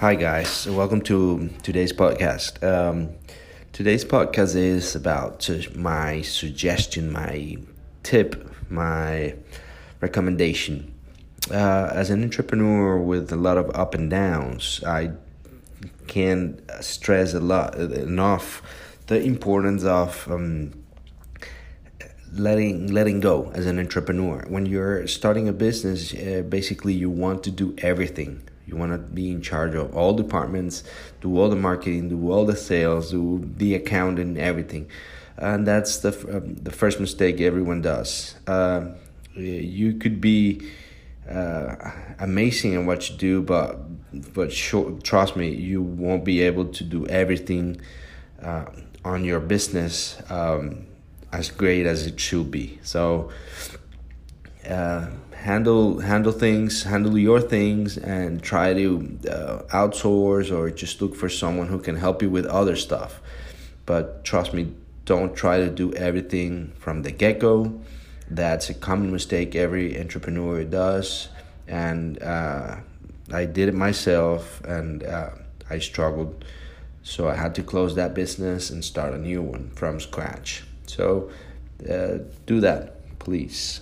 Hi, guys. Welcome to today's podcast. Um, today's podcast is about my suggestion, my tip, my recommendation. Uh, as an entrepreneur with a lot of up and downs, I can't stress a lot enough the importance of um, letting letting go as an entrepreneur. When you're starting a business, uh, basically you want to do everything you want to be in charge of all departments, do all the marketing, do all the sales, do the accounting, everything. And that's the um, the first mistake everyone does. Uh, you could be uh, amazing in what you do, but but trust me, you won't be able to do everything uh, on your business um, as great as it should be. So uh, handle handle things, handle your things, and try to uh, outsource or just look for someone who can help you with other stuff. But trust me, don't try to do everything from the get go. That's a common mistake every entrepreneur does, and uh, I did it myself, and uh, I struggled. So I had to close that business and start a new one from scratch. So uh, do that, please.